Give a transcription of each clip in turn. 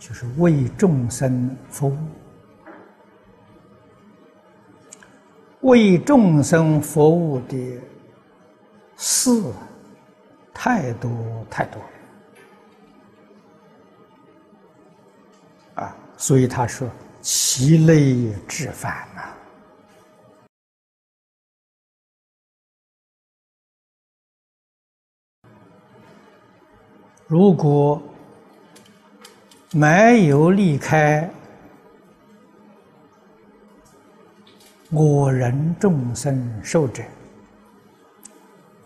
就是为众生服务，为众生服务的事太多太多啊，所以他说其类至繁呐。如果没有离开我人众生受者，《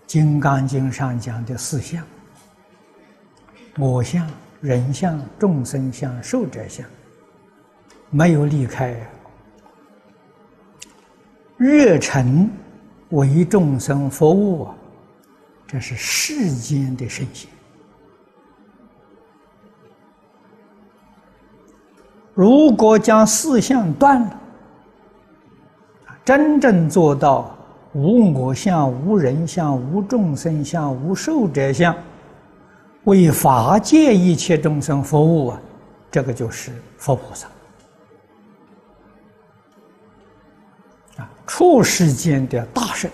金刚经》上讲的四相：我相、人相、众生相、寿者相，没有离开，热忱为众生服务，这是世间的圣贤。如果将四相断了，真正做到无我相、无人相、无众生相、无寿者相，为法界一切众生服务啊，这个就是佛菩萨啊，处世间的大圣，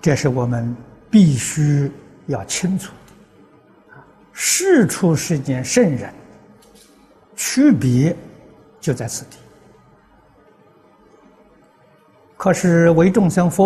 这是我们必须要清楚。是出世间圣人，区别就在此地。可是为众生佛。